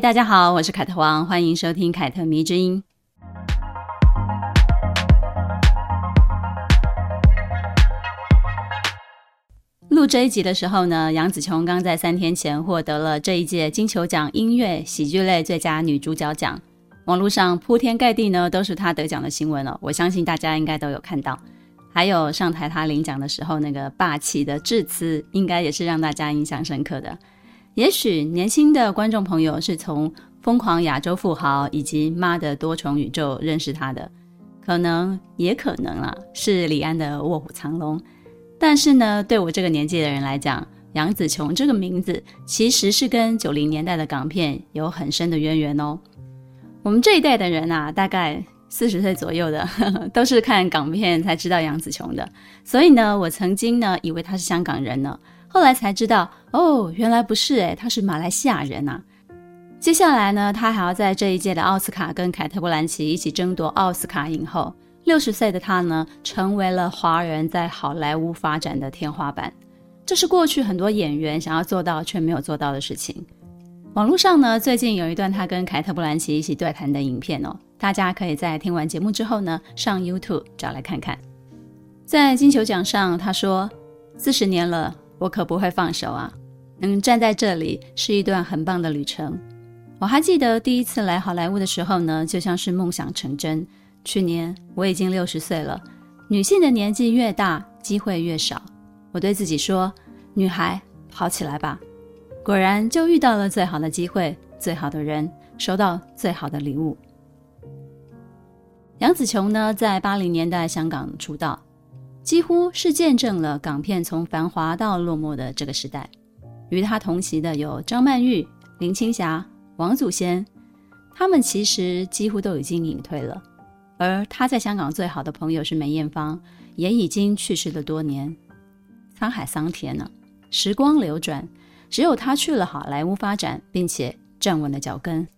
大家好，我是凯特王，欢迎收听凯特迷之音。录这一集的时候呢，杨紫琼刚在三天前获得了这一届金球奖音乐喜剧类最佳女主角奖，网络上铺天盖地呢都是她得奖的新闻了。我相信大家应该都有看到，还有上台她领奖的时候那个霸气的致辞，应该也是让大家印象深刻的。也许年轻的观众朋友是从《疯狂亚洲富豪》以及《妈的多重宇宙》认识他的，可能也可能啊是李安的《卧虎藏龙》。但是呢，对我这个年纪的人来讲，杨紫琼这个名字其实是跟九零年代的港片有很深的渊源哦。我们这一代的人啊，大概四十岁左右的呵呵，都是看港片才知道杨紫琼的。所以呢，我曾经呢以为她是香港人呢，后来才知道哦，原来不是诶，他是马来西亚人啊。接下来呢，他还要在这一届的奥斯卡跟凯特·布兰奇一起争夺奥斯卡影后。六十岁的他呢，成为了华人在好莱坞发展的天花板。这是过去很多演员想要做到却没有做到的事情。网络上呢，最近有一段他跟凯特·布兰奇一起对谈的影片哦，大家可以在听完节目之后呢，上 YouTube 找来看看。在金球奖上，他说：“四十年了，我可不会放手啊！能站在这里是一段很棒的旅程。我还记得第一次来好莱坞的时候呢，就像是梦想成真。”去年我已经六十岁了，女性的年纪越大，机会越少。我对自己说：“女孩，跑起来吧！”果然就遇到了最好的机会，最好的人，收到最好的礼物。杨紫琼呢，在八零年代香港出道，几乎是见证了港片从繁华到落寞的这个时代。与他同席的有张曼玉、林青霞、王祖贤，他们其实几乎都已经隐退了。而他在香港最好的朋友是梅艳芳，也已经去世了多年。沧海桑田呢，时光流转，只有他去了好莱坞发展，并且站稳了脚跟。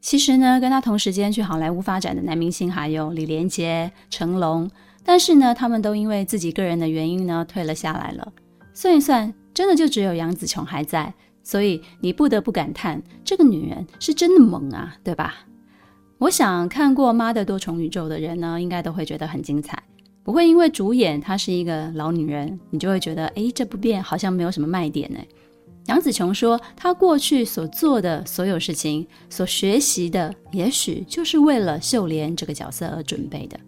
其实呢，跟他同时间去好莱坞发展的男明星还有李连杰、成龙，但是呢，他们都因为自己个人的原因呢，退了下来了。算一算，真的就只有杨紫琼还在，所以你不得不感叹，这个女人是真的猛啊，对吧？我想看过《妈的多重宇宙》的人呢，应该都会觉得很精彩。不会因为主演她是一个老女人，你就会觉得，诶，这部片好像没有什么卖点呢。杨紫琼说，她过去所做的所有事情，所学习的，也许就是为了秀莲这个角色而准备的。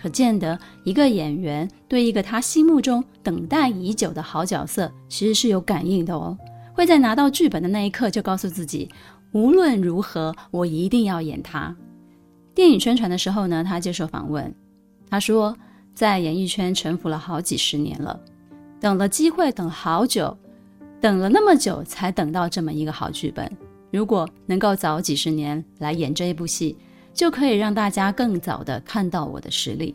可见得，一个演员对一个他心目中等待已久的好角色，其实是有感应的哦。会在拿到剧本的那一刻，就告诉自己。无论如何，我一定要演他。电影宣传的时候呢，他接受访问，他说，在演艺圈沉浮了好几十年了，等了机会等好久，等了那么久才等到这么一个好剧本。如果能够早几十年来演这一部戏，就可以让大家更早的看到我的实力。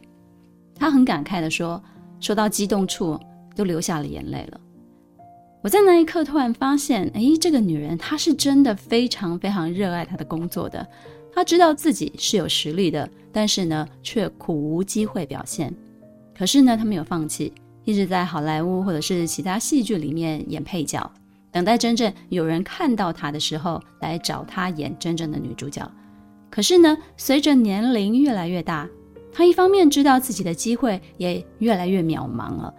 他很感慨地说，说到激动处都流下了眼泪了。我在那一刻突然发现，哎，这个女人她是真的非常非常热爱她的工作的。她知道自己是有实力的，但是呢，却苦无机会表现。可是呢，她没有放弃，一直在好莱坞或者是其他戏剧里面演配角，等待真正有人看到她的时候来找她演真正的女主角。可是呢，随着年龄越来越大，他一方面知道自己的机会也越来越渺茫了。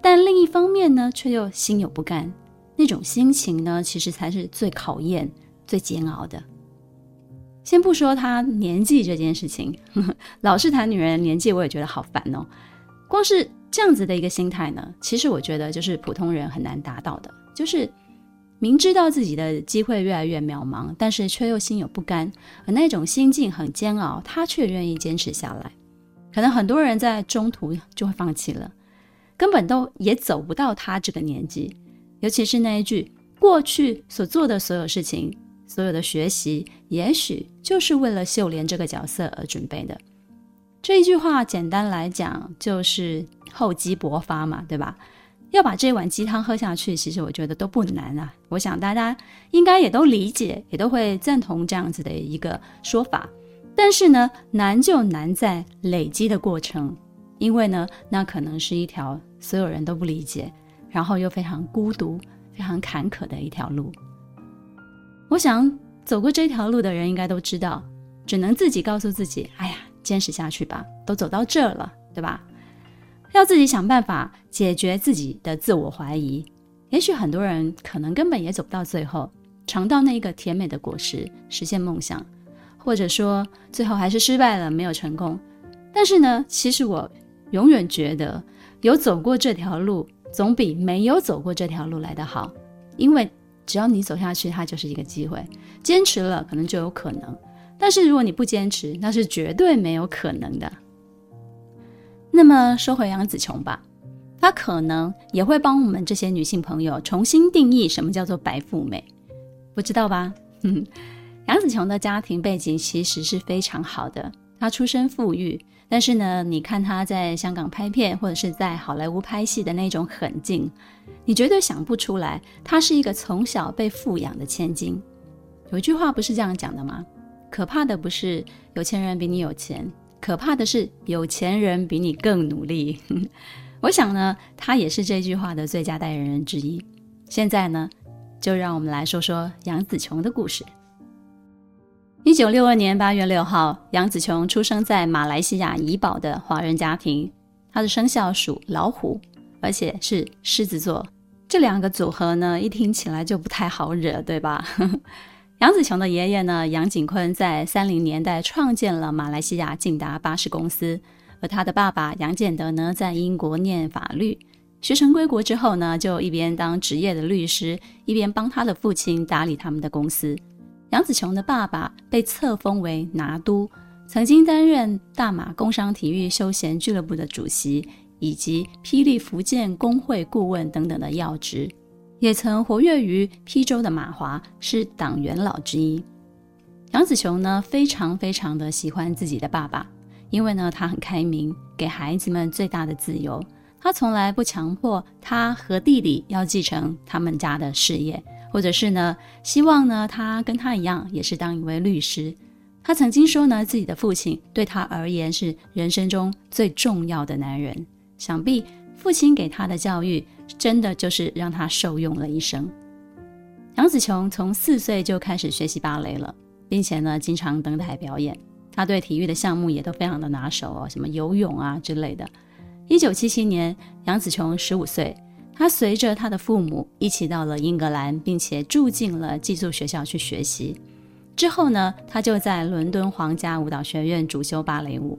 但另一方面呢，却又心有不甘，那种心情呢，其实才是最考验、最煎熬的。先不说他年纪这件事情，老是谈女人年纪，我也觉得好烦哦。光是这样子的一个心态呢，其实我觉得就是普通人很难达到的，就是明知道自己的机会越来越渺茫，但是却又心有不甘，而那种心境很煎熬，他却愿意坚持下来。可能很多人在中途就会放弃了。根本都也走不到他这个年纪，尤其是那一句“过去所做的所有事情，所有的学习，也许就是为了秀莲这个角色而准备的”。这一句话简单来讲就是厚积薄发嘛，对吧？要把这碗鸡汤喝下去，其实我觉得都不难啊。我想大家应该也都理解，也都会赞同这样子的一个说法。但是呢，难就难在累积的过程，因为呢，那可能是一条所有人都不理解，然后又非常孤独、非常坎坷的一条路。我想走过这条路的人应该都知道，只能自己告诉自己：“哎呀，坚持下去吧，都走到这了，对吧？”要自己想办法解决自己的自我怀疑。也许很多人可能根本也走不到最后，尝到那一个甜美的果实，实现梦想，或者说最后还是失败了，没有成功。但是呢，其实我永远觉得有走过这条路，总比没有走过这条路来得好。因为只要你走下去，它就是一个机会。坚持了，可能就有可能；但是如果你不坚持，那是绝对没有可能的。那么说回杨紫琼吧，她可能也会帮我们这些女性朋友重新定义什么叫做白富美，不知道吧？哼，杨紫琼的家庭背景其实是非常好的，她出身富裕，但是呢，你看她在香港拍片或者是在好莱坞拍戏的那种狠劲，你绝对想不出来，她是一个从小被富养的千金。有一句话不是这样讲的吗？可怕的不是有钱人比你有钱。可怕的是，有钱人比你更努力。我想呢，他也是这句话的最佳代言人之一。现在呢，就让我们来说说杨紫琼的故事。一九六二年八月六号，杨紫琼出生在马来西亚怡保的华人家庭。她的生肖属老虎，而且是狮子座。这两个组合呢，一听起来就不太好惹，对吧？杨紫琼的爷爷呢，杨景坤在三零年代创建了马来西亚晋达巴士公司，而他的爸爸杨建德呢，在英国念法律，学成归国之后呢，就一边当职业的律师，一边帮他的父亲打理他们的公司。杨紫琼的爸爸被册封为拿督，曾经担任大马工商体育休闲俱乐部的主席，以及霹雳福建工会顾问等等的要职。也曾活跃于邳州的马华，是党元老之一。杨子琼呢，非常非常的喜欢自己的爸爸，因为呢，他很开明，给孩子们最大的自由。他从来不强迫他和弟弟要继承他们家的事业，或者是呢，希望呢，他跟他一样，也是当一位律师。他曾经说呢，自己的父亲对他而言是人生中最重要的男人。想必父亲给他的教育。真的就是让他受用了一生。杨紫琼从四岁就开始学习芭蕾了，并且呢，经常登台表演。她对体育的项目也都非常的拿手哦，什么游泳啊之类的。一九七七年，杨紫琼十五岁，她随着她的父母一起到了英格兰，并且住进了寄宿学校去学习。之后呢，她就在伦敦皇家舞蹈学院主修芭蕾舞。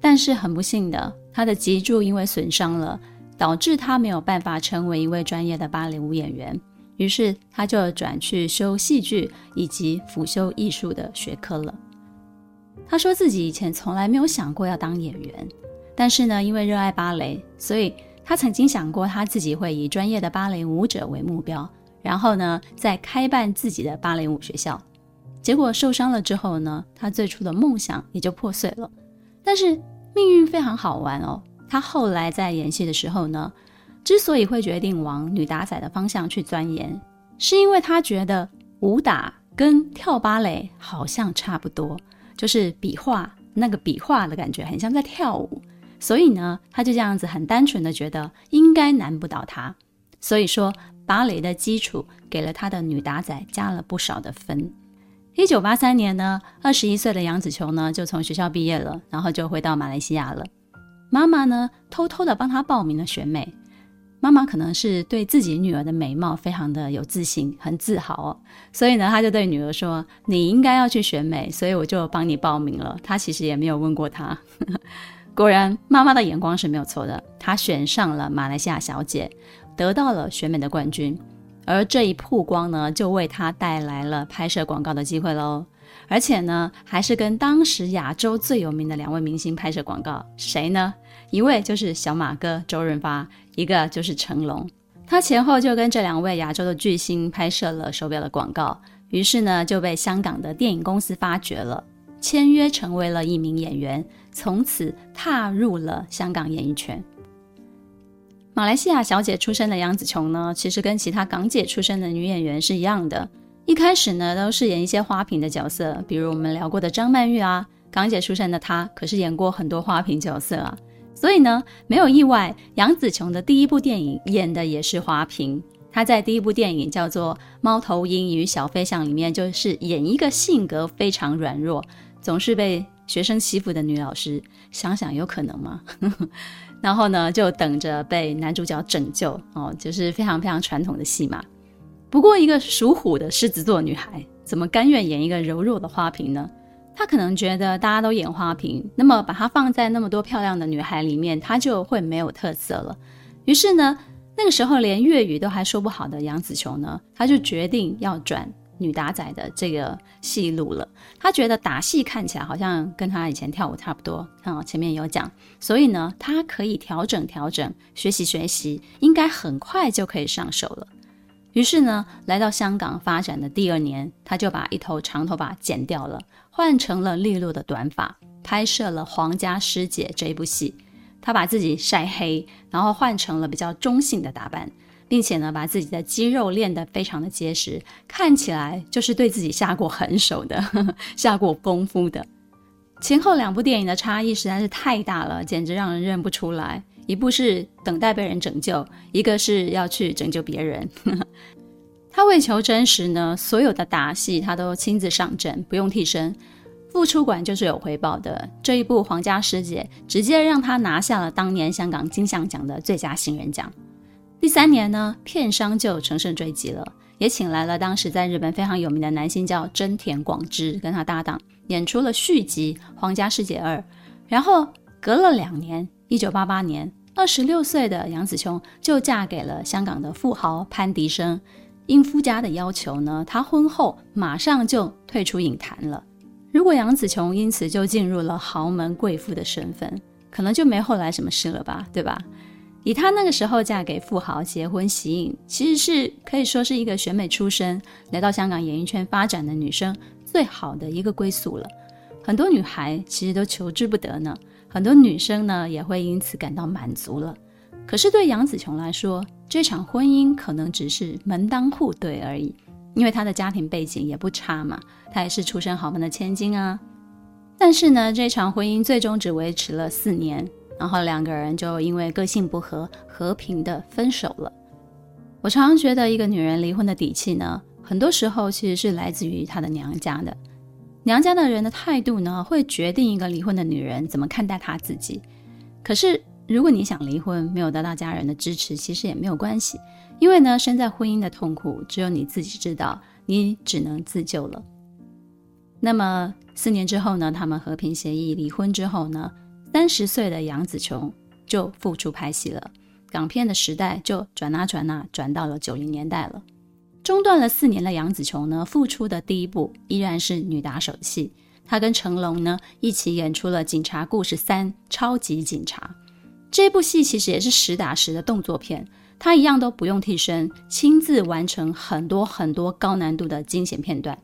但是很不幸的，她的脊柱因为损伤了。导致他没有办法成为一位专业的芭蕾舞演员，于是他就转去修戏剧以及辅修艺术的学科了。他说自己以前从来没有想过要当演员，但是呢，因为热爱芭蕾，所以他曾经想过他自己会以专业的芭蕾舞者为目标，然后呢，再开办自己的芭蕾舞学校。结果受伤了之后呢，他最初的梦想也就破碎了。但是命运非常好玩哦。他后来在演戏的时候呢，之所以会决定往女打仔的方向去钻研，是因为他觉得武打跟跳芭蕾好像差不多，就是比划那个比划的感觉很像在跳舞，所以呢，他就这样子很单纯的觉得应该难不倒他，所以说芭蕾的基础给了他的女打仔加了不少的分。一九八三年呢，二十一岁的杨紫琼呢就从学校毕业了，然后就回到马来西亚了。妈妈呢，偷偷的帮她报名了选美。妈妈可能是对自己女儿的美貌非常的有自信，很自豪哦，所以呢，她就对女儿说：“你应该要去选美，所以我就帮你报名了。”她其实也没有问过她。果然，妈妈的眼光是没有错的，她选上了马来西亚小姐，得到了选美的冠军。而这一曝光呢，就为她带来了拍摄广告的机会喽。而且呢，还是跟当时亚洲最有名的两位明星拍摄广告，谁呢？一位就是小马哥周润发，一个就是成龙。他前后就跟这两位亚洲的巨星拍摄了手表的广告，于是呢就被香港的电影公司发掘了，签约成为了一名演员，从此踏入了香港演艺圈。马来西亚小姐出身的杨紫琼呢，其实跟其他港姐出身的女演员是一样的。一开始呢，都是演一些花瓶的角色，比如我们聊过的张曼玉啊，港姐出身的她可是演过很多花瓶角色啊。所以呢，没有意外，杨紫琼的第一部电影演的也是花瓶。她在第一部电影叫做《猫头鹰与小飞象》里面，就是演一个性格非常软弱，总是被学生欺负的女老师。想想有可能吗？然后呢，就等着被男主角拯救哦，就是非常非常传统的戏码。不过，一个属虎的狮子座女孩，怎么甘愿演一个柔弱的花瓶呢？他可能觉得大家都演花瓶，那么把她放在那么多漂亮的女孩里面，他就会没有特色了。于是呢，那个时候连粤语都还说不好的杨紫琼呢，她就决定要转。女打仔的这个戏路了，她觉得打戏看起来好像跟她以前跳舞差不多，啊，前面有讲，所以呢，她可以调整调整，学习学习，应该很快就可以上手了。于是呢，来到香港发展的第二年，她就把一头长头发剪掉了，换成了利落的短发，拍摄了《皇家师姐》这一部戏。她把自己晒黑，然后换成了比较中性的打扮。并且呢，把自己的肌肉练得非常的结实，看起来就是对自己下过狠手的，下过功夫的。前后两部电影的差异实在是太大了，简直让人认不出来。一部是等待被人拯救，一个是要去拯救别人。他为求真实呢，所有的打戏他都亲自上阵，不用替身，付出管就是有回报的。这一部《皇家师姐》直接让他拿下了当年香港金像奖的最佳新人奖。第三年呢，片商就乘胜追击了，也请来了当时在日本非常有名的男星叫真田广之，跟他搭档演出了续集《皇家师姐二》。然后隔了两年，一九八八年，二十六岁的杨紫琼就嫁给了香港的富豪潘迪生。应夫家的要求呢，她婚后马上就退出影坛了。如果杨紫琼因此就进入了豪门贵妇的身份，可能就没后来什么事了吧，对吧？以她那个时候嫁给富豪、结婚、息影，其实是可以说是一个选美出身，来到香港演艺圈发展的女生最好的一个归宿了。很多女孩其实都求之不得呢，很多女生呢也会因此感到满足了。可是对杨紫琼来说，这场婚姻可能只是门当户对而已，因为他的家庭背景也不差嘛，他也是出身豪门的千金啊。但是呢，这场婚姻最终只维持了四年。然后两个人就因为个性不合，和平的分手了。我常常觉得，一个女人离婚的底气呢，很多时候其实是来自于她的娘家的。娘家的人的态度呢，会决定一个离婚的女人怎么看待她自己。可是，如果你想离婚，没有得到家人的支持，其实也没有关系，因为呢，身在婚姻的痛苦，只有你自己知道，你只能自救了。那么四年之后呢，他们和平协议离婚之后呢，三十岁的杨紫琼就复出拍戏了，港片的时代就转啊转啊转到了九零年代了。中断了四年的杨紫琼呢，复出的第一部依然是女打手戏，她跟成龙呢一起演出了《警察故事三：超级警察》。这部戏其实也是实打实的动作片，他一样都不用替身，亲自完成很多很多高难度的惊险片段。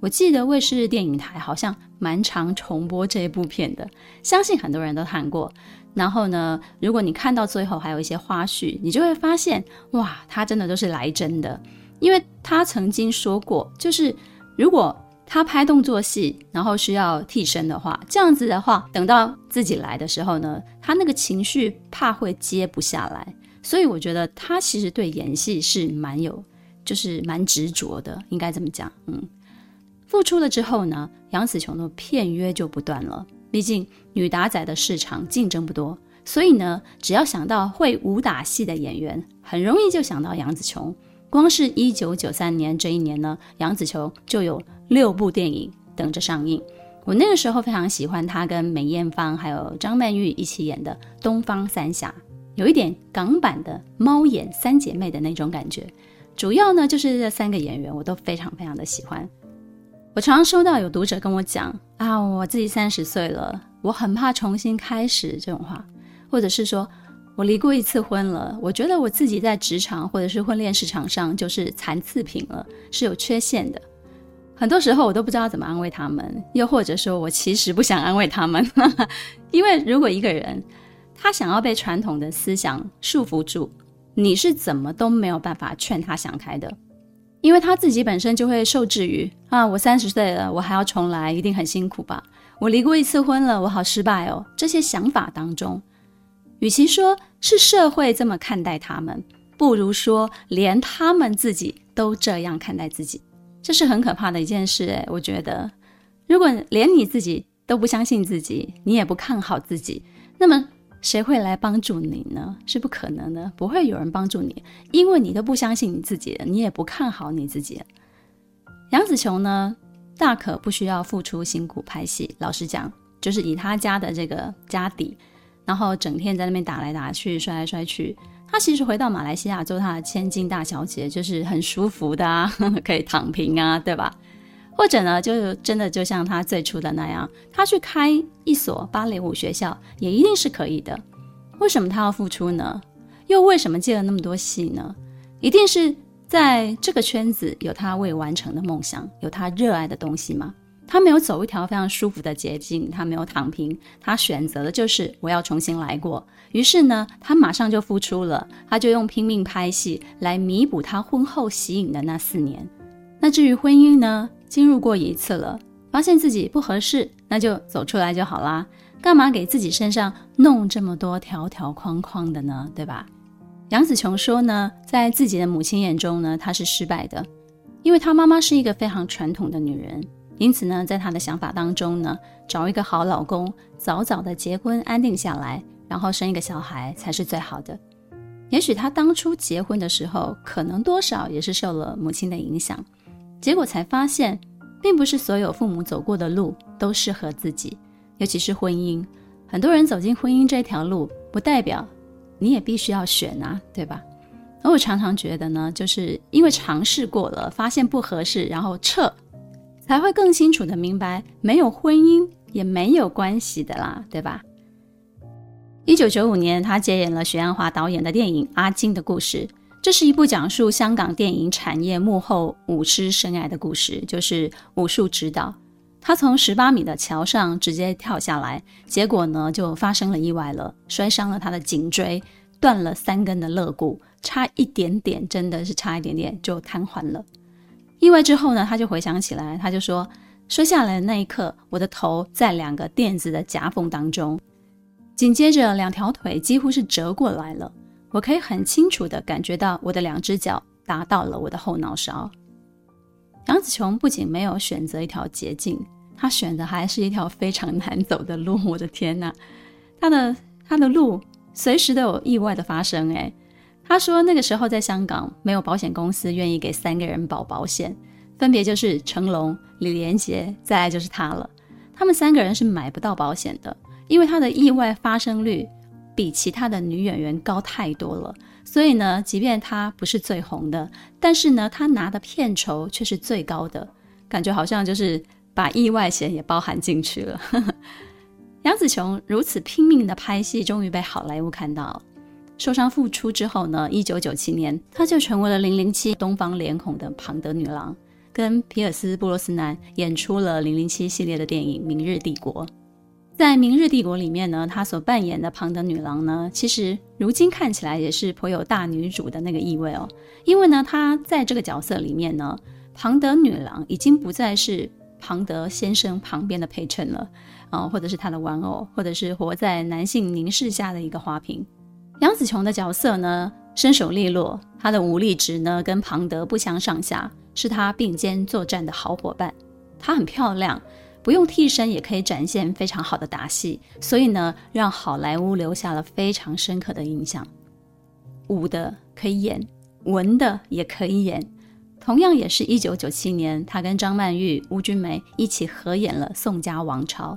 我记得卫视电影台好像蛮常重播这部片的，相信很多人都看过。然后呢，如果你看到最后还有一些花絮，你就会发现，哇，他真的都是来真的。因为他曾经说过，就是如果他拍动作戏，然后需要替身的话，这样子的话，等到自己来的时候呢，他那个情绪怕会接不下来。所以我觉得他其实对演戏是蛮有，就是蛮执着的，应该这么讲，嗯。复出了之后呢，杨紫琼的片约就不断了。毕竟女打仔的市场竞争不多，所以呢，只要想到会武打戏的演员，很容易就想到杨紫琼。光是一九九三年这一年呢，杨紫琼就有六部电影等着上映。我那个时候非常喜欢她跟梅艳芳还有张曼玉一起演的《东方三侠》，有一点港版的猫眼三姐妹的那种感觉。主要呢，就是这三个演员我都非常非常的喜欢。我常常收到有读者跟我讲啊，我自己三十岁了，我很怕重新开始这种话，或者是说我离过一次婚了，我觉得我自己在职场或者是婚恋市场上就是残次品了，是有缺陷的。很多时候我都不知道怎么安慰他们，又或者说我其实不想安慰他们，因为如果一个人他想要被传统的思想束缚住，你是怎么都没有办法劝他想开的，因为他自己本身就会受制于啊，我三十岁了，我还要重来，一定很辛苦吧？我离过一次婚了，我好失败哦。这些想法当中，与其说是社会这么看待他们，不如说连他们自己都这样看待自己，这是很可怕的一件事。诶，我觉得，如果连你自己都不相信自己，你也不看好自己，那么谁会来帮助你呢？是不可能的，不会有人帮助你，因为你都不相信你自己，你也不看好你自己。杨紫琼呢？大可不需要付出辛苦拍戏，老实讲，就是以他家的这个家底，然后整天在那边打来打去、摔来摔去。他其实回到马来西亚做他的千金大小姐，就是很舒服的啊，可以躺平啊，对吧？或者呢，就真的就像他最初的那样，他去开一所芭蕾舞学校，也一定是可以的。为什么他要付出呢？又为什么接了那么多戏呢？一定是。在这个圈子有他未完成的梦想，有他热爱的东西吗？他没有走一条非常舒服的捷径，他没有躺平，他选择的就是我要重新来过。于是呢，他马上就复出了，他就用拼命拍戏来弥补他婚后息影的那四年。那至于婚姻呢，进入过一次了，发现自己不合适，那就走出来就好啦，干嘛给自己身上弄这么多条条框框的呢？对吧？杨紫琼说呢，在自己的母亲眼中呢，她是失败的，因为她妈妈是一个非常传统的女人，因此呢，在她的想法当中呢，找一个好老公，早早的结婚安定下来，然后生一个小孩才是最好的。也许她当初结婚的时候，可能多少也是受了母亲的影响，结果才发现，并不是所有父母走过的路都适合自己，尤其是婚姻，很多人走进婚姻这条路，不代表。你也必须要选啊，对吧？而我常常觉得呢，就是因为尝试过了，发现不合适，然后撤，才会更清楚的明白，没有婚姻也没有关系的啦，对吧？一九九五年，他接演了许鞍华导演的电影《阿金的故事》，这是一部讲述香港电影产业幕后武师生涯的故事，就是武术指导。他从十八米的桥上直接跳下来，结果呢就发生了意外了，摔伤了他的颈椎，断了三根的肋骨，差一点点，真的是差一点点就瘫痪了。意外之后呢，他就回想起来，他就说，摔下来的那一刻，我的头在两个垫子的夹缝当中，紧接着两条腿几乎是折过来了，我可以很清楚地感觉到我的两只脚达到了我的后脑勺。杨紫琼不仅没有选择一条捷径。他选的还是一条非常难走的路，我的天呐，他的他的路随时都有意外的发生。诶，他说那个时候在香港没有保险公司愿意给三个人保保险，分别就是成龙、李连杰，再来就是他了。他们三个人是买不到保险的，因为他的意外发生率比其他的女演员高太多了。所以呢，即便他不是最红的，但是呢，他拿的片酬却是最高的，感觉好像就是。把意外险也包含进去了。杨紫琼如此拼命的拍戏，终于被好莱坞看到了。受伤复出之后呢，一九九七年，她就成为了零零七东方脸孔的庞德女郎，跟皮尔斯布罗斯南演出了零零七系列的电影《明日帝国》。在《明日帝国》里面呢，她所扮演的庞德女郎呢，其实如今看起来也是颇有大女主的那个意味哦。因为呢，她在这个角色里面呢，庞德女郎已经不再是。庞德先生旁边的陪衬了，啊，或者是他的玩偶，或者是活在男性凝视下的一个花瓶。杨紫琼的角色呢，身手利落，她的武力值呢跟庞德不相上下，是他并肩作战的好伙伴。她很漂亮，不用替身也可以展现非常好的打戏，所以呢，让好莱坞留下了非常深刻的印象。武的可以演，文的也可以演。同样也是一九九七年，她跟张曼玉、鄔君梅一起合演了《宋家王朝》，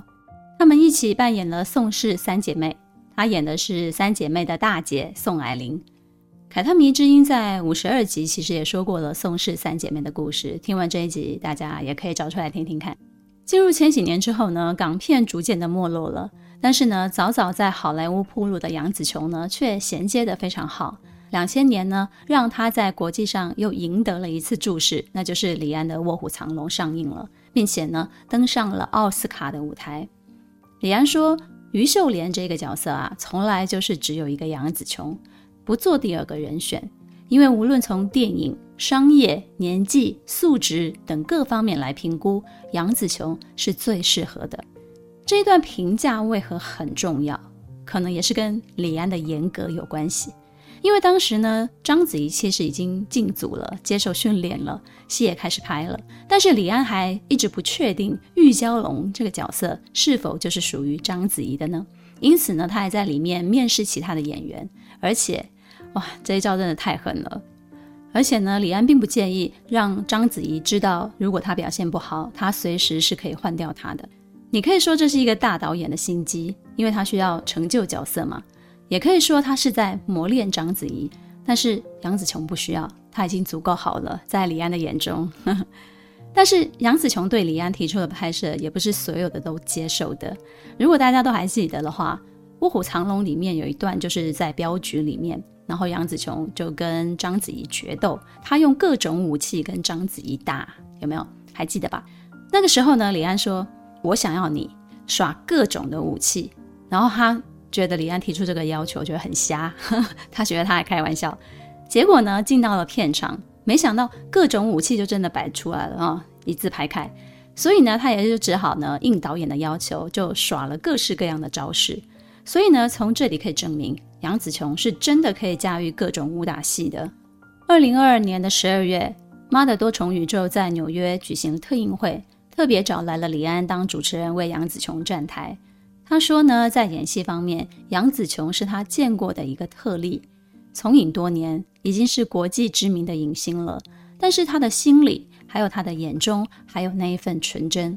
他们一起扮演了宋氏三姐妹。她演的是三姐妹的大姐宋霭龄。凯特迷之音在五十二集其实也说过了宋氏三姐妹的故事。听完这一集，大家也可以找出来听听看。进入千禧年之后呢，港片逐渐的没落了，但是呢，早早在好莱坞铺路的杨紫琼呢，却衔接得非常好。两千年呢，让她在国际上又赢得了一次注视，那就是李安的《卧虎藏龙》上映了，并且呢登上了奥斯卡的舞台。李安说：“于秀莲这个角色啊，从来就是只有一个杨紫琼，不做第二个人选。因为无论从电影、商业、年纪、素质等各方面来评估，杨紫琼是最适合的。这段评价为何很重要？可能也是跟李安的严格有关系。因为当时呢，章子怡其实已经进组了，接受训练了，戏也开始拍了，但是李安还一直不确定玉娇龙这个角色是否就是属于章子怡的呢？因此呢，他还在里面面试其他的演员，而且。哇，这一招真的太狠了！而且呢，李安并不介意让章子怡知道，如果她表现不好，他随时是可以换掉她的。你可以说这是一个大导演的心机，因为他需要成就角色嘛。也可以说他是在磨练章子怡，但是杨紫琼不需要，她已经足够好了，在李安的眼中。但是杨紫琼对李安提出的拍摄，也不是所有的都接受的。如果大家都还记得的话，《卧虎藏龙》里面有一段就是在镖局里面。然后杨紫琼就跟章子怡决斗，他用各种武器跟章子怡打，有没有？还记得吧？那个时候呢，李安说：“我想要你耍各种的武器。”然后他觉得李安提出这个要求觉得很瞎，呵呵，他觉得他还开玩笑。结果呢，进到了片场，没想到各种武器就真的摆出来了啊，哦，一字排开。所以呢，他也就只好呢应导演的要求，就耍了各式各样的招式。所以呢，从这里可以证明。杨紫琼是真的可以驾驭各种武打戏的。二零二二年的十二月，《妈的多重宇宙》在纽约举行特映会，特别找来了李安当主持人为杨紫琼站台。他说呢，在演戏方面，杨紫琼是他见过的一个特例。从影多年，已经是国际知名的影星了，但是他的心里，还有他的眼中，还有那一份纯真。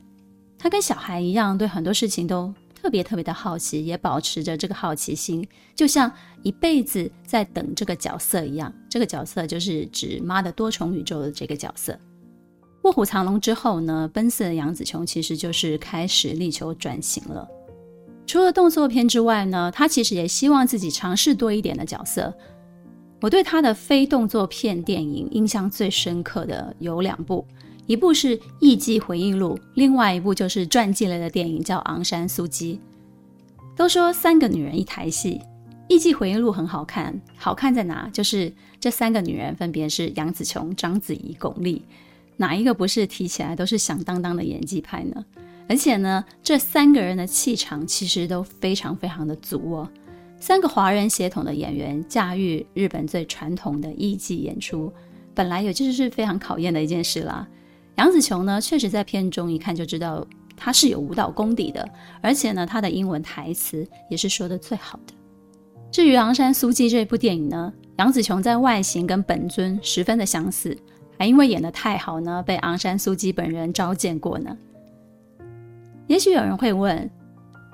他跟小孩一样，对很多事情都。特别特别的好奇，也保持着这个好奇心，就像一辈子在等这个角色一样。这个角色就是指《妈的多重宇宙》的这个角色。《卧虎藏龙》之后呢，奔四的杨紫琼其实就是开始力求转型了。除了动作片之外呢，他其实也希望自己尝试多一点的角色。我对他的非动作片电影印象最深刻的有两部。一部是《艺伎回忆录》，另外一部就是传记类的电影，叫《昂山素姬》。都说三个女人一台戏，《艺伎回忆录》很好看，好看在哪？就是这三个女人分别是杨紫琼、章子怡、巩俐，哪一个不是提起来都是响当当的演技派呢？而且呢，这三个人的气场其实都非常非常的足哦。三个华人血统的演员驾驭日本最传统的艺伎演出，本来也就是是非常考验的一件事啦。杨紫琼呢，确实在片中一看就知道她是有舞蹈功底的，而且呢，她的英文台词也是说的最好的。至于《昂山素姬》这部电影呢，杨紫琼在外形跟本尊十分的相似，还因为演得太好呢，被昂山素姬本人召见过呢。也许有人会问：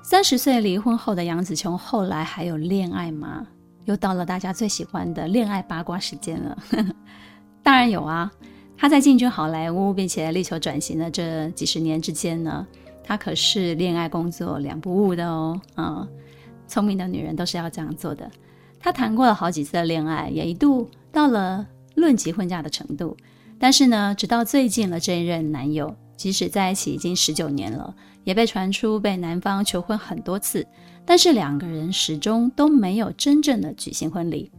三十岁离婚后的杨紫琼后来还有恋爱吗？又到了大家最喜欢的恋爱八卦时间了。当然有啊。她在进军好莱坞，并且力求转型的这几十年之间呢，她可是恋爱工作两不误的哦。啊、嗯，聪明的女人都是要这样做的。她谈过了好几次的恋爱，也一度到了论及婚嫁的程度。但是呢，直到最近了这一任男友，即使在一起已经十九年了，也被传出被男方求婚很多次，但是两个人始终都没有真正的举行婚礼。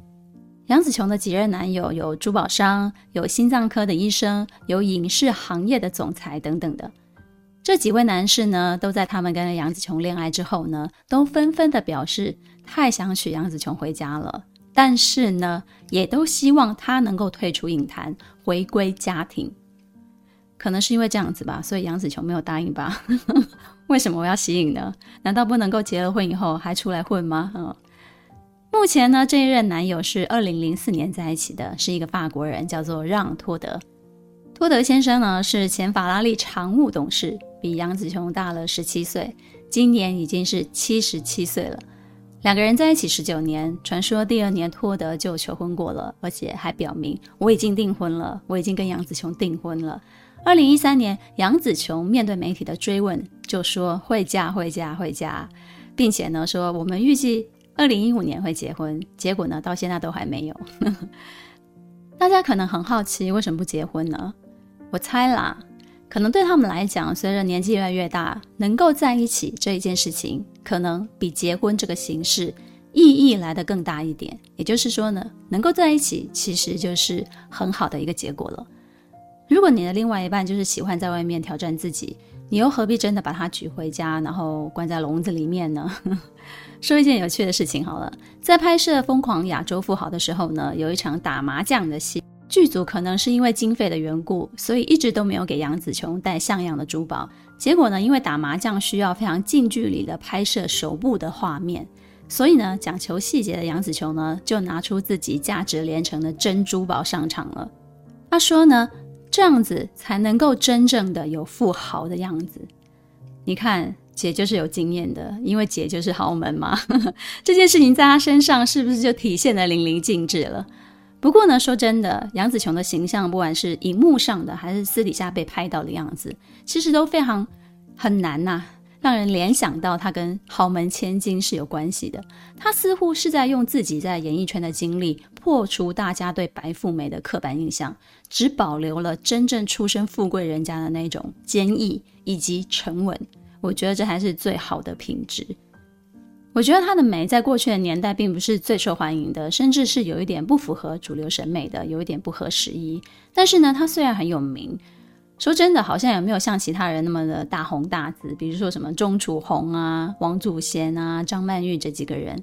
杨紫琼的几任男友有珠宝商，有心脏科的医生，有影视行业的总裁等等的。这几位男士呢，都在他们跟杨紫琼恋爱之后呢，都纷纷的表示太想娶杨紫琼回家了，但是呢，也都希望她能够退出影坛，回归家庭。可能是因为这样子吧，所以杨紫琼没有答应吧？为什么我要吸引呢？难道不能够结了婚以后还出来混吗？嗯。目前呢，这一任男友是二零零四年在一起的，是一个法国人，叫做让·托德。托德先生呢是前法拉利常务董事，比杨紫琼大了十七岁，今年已经是七十七岁了。两个人在一起十九年，传说第二年托德就求婚过了，而且还表明我已经订婚了，我已经跟杨紫琼订婚了。二零一三年，杨紫琼面对媒体的追问，就说会嫁，会嫁，会嫁，并且呢说我们预计。二零一五年会结婚，结果呢，到现在都还没有。大家可能很好奇，为什么不结婚呢？我猜啦，可能对他们来讲，随着年纪越来越大，能够在一起这一件事情，可能比结婚这个形式意义来得更大一点。也就是说呢，能够在一起，其实就是很好的一个结果了。如果你的另外一半就是喜欢在外面挑战自己，你又何必真的把他娶回家，然后关在笼子里面呢？说一件有趣的事情好了，在拍摄《疯狂亚洲富豪》的时候呢，有一场打麻将的戏。剧组可能是因为经费的缘故，所以一直都没有给杨紫琼戴像样的珠宝。结果呢，因为打麻将需要非常近距离的拍摄手部的画面，所以呢，讲求细节的杨紫琼呢，就拿出自己价值连城的真珠宝上场了。他说呢，这样子才能够真正的有富豪的样子。你看，姐就是有经验的，因为姐就是豪门嘛。这件事情在她身上是不是就体现的淋漓尽致了？不过呢，说真的，杨紫琼的形象，不管是荧幕上的还是私底下被拍到的样子，其实都非常很难呐、让人联想到她跟豪门千金是有关系的。她似乎是在用自己在演艺圈的经历，破除大家对白富美的刻板印象，只保留了真正出身富贵人家的那种坚毅以及沉稳。我觉得这还是最好的品质。我觉得她的美在过去的年代并不是最受欢迎的，甚至是有一点不符合主流审美的，有一点不合时宜。但是呢，她虽然很有名，说真的，好像也没有像其他人那么的大红大紫。比如说什么钟楚红啊、王祖贤啊、张曼玉这几个人。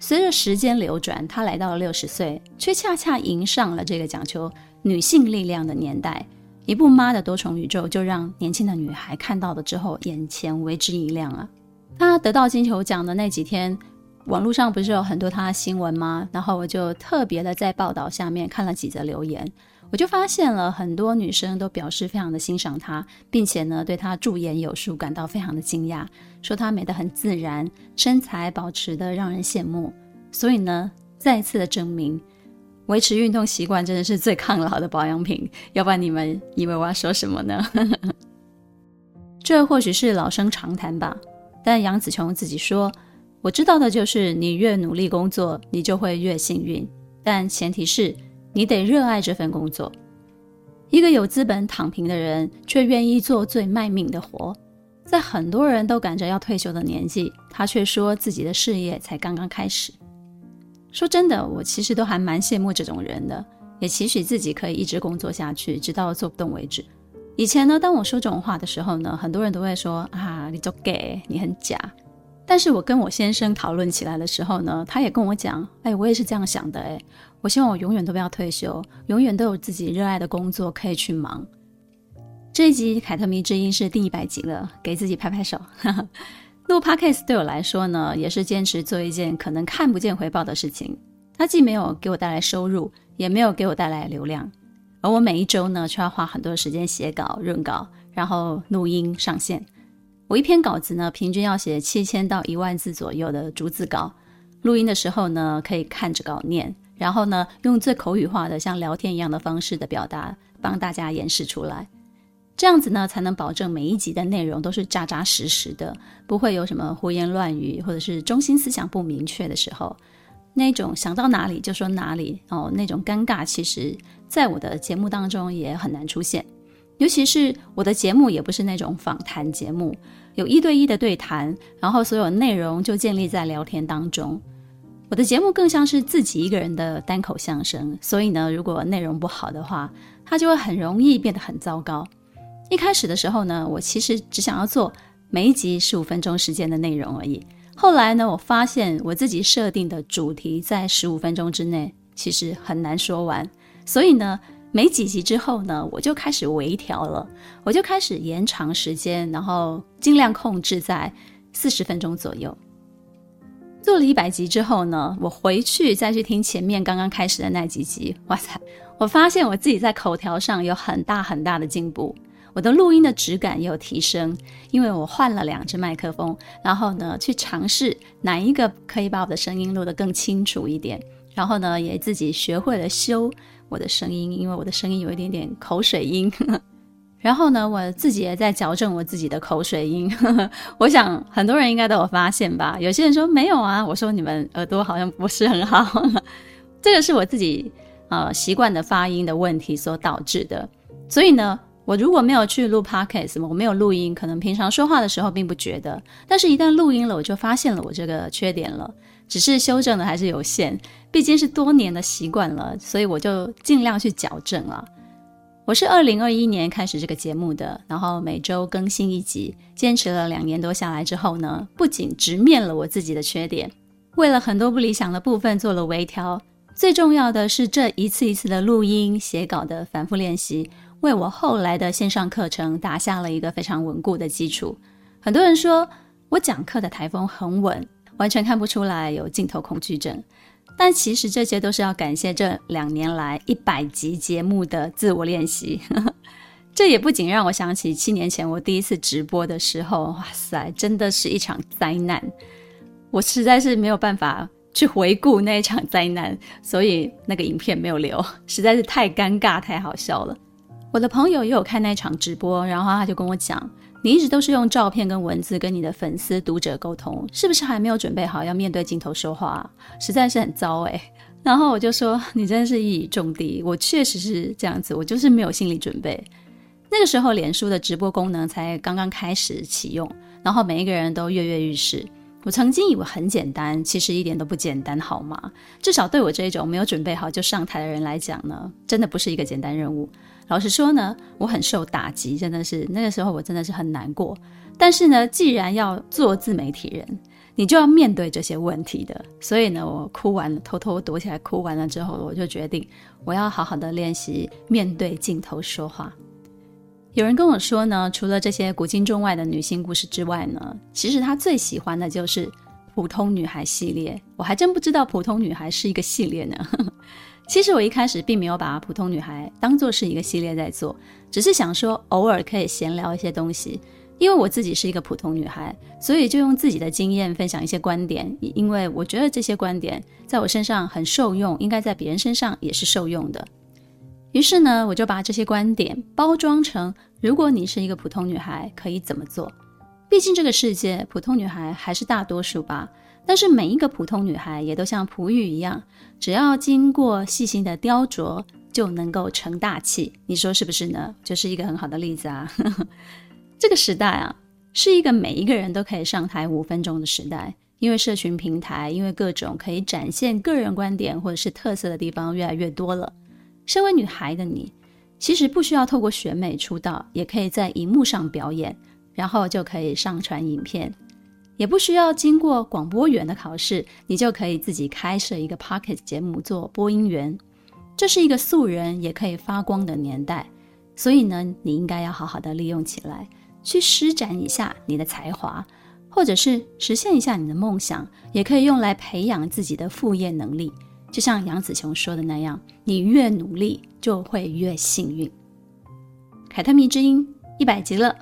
随着时间流转，她来到了六十岁，却恰恰迎上了这个讲求女性力量的年代。一部《妈的多重宇宙》就让年轻的女孩看到了之后，眼前为之一亮啊！她得到金球奖的那几天，网络上不是有很多她的新闻吗？然后我就特别的在报道下面看了几则留言，我就发现了很多女生都表示非常的欣赏他，并且呢对他驻颜有术感到非常的惊讶，说他美得很自然，身材保持得让人羡慕。所以呢，再一次的证明，维持运动习惯真的是最抗老的保养品。要不然你们以为我要说什么呢？这或许是老生常谈吧。但杨紫琼自己说：“我知道的就是，你越努力工作，你就会越幸运。但前提是你得热爱这份工作。一个有资本躺平的人，却愿意做最卖命的活，在很多人都赶着要退休的年纪，他却说自己的事业才刚刚开始。说真的，我其实都还蛮羡慕这种人的，也期许自己可以一直工作下去，直到做不动为止。”以前呢，当我说这种话的时候呢，很多人都会说啊，你做 gay，你很假。但是我跟我先生讨论起来的时候呢，他也跟我讲，哎，我也是这样想的，哎，我希望我永远都不要退休，永远都有自己热爱的工作可以去忙。这一集《凯特迷之音》是第一百集了，给自己拍拍手。录 podcast 对我来说呢，也是坚持做一件可能看不见回报的事情。它既没有给我带来收入，也没有给我带来流量。而我每一周呢，却要花很多时间写稿、润稿，然后录音上线。我一篇稿子呢，平均要写七千到一万字左右的逐字稿。录音的时候呢，可以看着稿念，然后呢，用最口语化的像聊天一样的方式的表达，帮大家演示出来。这样子呢，才能保证每一集的内容都是扎扎实实的，不会有什么胡言乱语，或者是中心思想不明确的时候。那种想到哪里就说哪里哦，那种尴尬，其实在我的节目当中也很难出现。尤其是我的节目也不是那种访谈节目，有一对一的对谈，然后所有内容就建立在聊天当中。我的节目更像是自己一个人的单口相声，所以呢，如果内容不好的话，它就会很容易变得很糟糕。一开始的时候呢，我其实只想要做每一集十五分钟时间的内容而已。后来呢，我发现我自己设定的主题在十五分钟之内其实很难说完，所以呢，没几集之后呢，我就开始微调了，我就开始延长时间，然后尽量控制在四十分钟左右。做了一百集之后呢，我回去再去听前面刚刚开始的那几集，哇塞，我发现我自己在口条上有很大很大的进步。我的录音的质感也有提升，因为我换了两只麦克风，然后呢，去尝试哪一个可以把我的声音录得更清楚一点，然后呢，也自己学会了修我的声音，因为我的声音有一点点口水音，然后呢，我自己也在矫正我自己的口水音，我想很多人应该都有发现吧？有些人说没有啊，我说你们耳朵好像不是很好，这个是我自己呃习惯的发音的问题所导致的，所以呢。我如果没有去录 podcast，我没有录音，可能平常说话的时候并不觉得，但是一旦录音了，我就发现了我这个缺点了。只是修正的还是有限，毕竟是多年的习惯了，所以我就尽量去矫正了。我是二零二一年开始这个节目的，然后每周更新一集，坚持了两年多下来之后呢，不仅直面了我自己的缺点，为了很多不理想的部分做了微调，最重要的是这一次一次的录音、写稿的反复练习，为我后来的线上课程打下了一个非常稳固的基础。很多人说我讲课的台风很稳。完全看不出来有镜头恐惧症，但其实这些都是要感谢这两年来一百集节目的自我练习。这也不仅让我想起七年前我第一次直播的时候，哇塞，真的是一场灾难。我实在是没有办法去回顾那一场灾难，所以那个影片没有留，实在是太尴尬、太好笑了。我的朋友也有看那场直播，然后他就跟我讲。你一直都是用照片跟文字跟你的粉丝读者沟通，是不是还没有准备好要面对镜头说话？实在是很糟诶。然后我就说，你真的是一语中的，我确实是这样子，我就是没有心理准备。那个时候，脸书的直播功能才刚刚开始启用，然后每一个人都跃跃欲试。我曾经以为很简单，其实一点都不简单，好吗？至少对我这种没有准备好就上台的人来讲呢，真的不是一个简单任务。老实说呢，我很受打击，真的是那个时候我真的是很难过。但是呢，既然要做自媒体人，你就要面对这些问题的。所以呢，我哭完了，偷偷躲起来哭完了之后，我就决定我要好好的练习面对镜头说话。有人跟我说呢，除了这些古今中外的女性故事之外呢，其实他最喜欢的就是普通女孩系列。我还真不知道普通女孩是一个系列呢。其实我一开始并没有把普通女孩当做是一个系列在做，只是想说偶尔可以闲聊一些东西。因为我自己是一个普通女孩，所以就用自己的经验分享一些观点。因为我觉得这些观点在我身上很受用，应该在别人身上也是受用的。于是呢，我就把这些观点包装成：如果你是一个普通女孩，可以怎么做？毕竟这个世界，普通女孩还是大多数吧。但是每一个普通女孩也都像璞玉一样，只要经过细心的雕琢，就能够成大器。你说是不是呢？就是一个很好的例子啊。这个时代啊，是一个每一个人都可以上台五分钟的时代，因为社群平台，因为各种可以展现个人观点或者是特色的地方越来越多了。身为女孩的你，其实不需要透过选美出道，也可以在荧幕上表演，然后就可以上传影片，也不需要经过广播员的考试，你就可以自己开设一个 Podcast 节目做播音员。这是一个素人也可以发光的年代，所以呢，你应该要好好的利用起来，去施展一下你的才华，或者是实现一下你的梦想，也可以用来培养自己的副业能力。就像杨紫琼说的那样，你越努力就会越幸运。凯特蜜之音一百集了，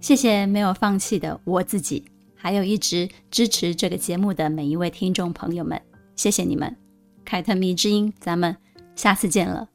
谢谢没有放弃的我自己，还有一直支持这个节目的每一位听众朋友们，谢谢你们。凯特迷之音，咱们下次见了。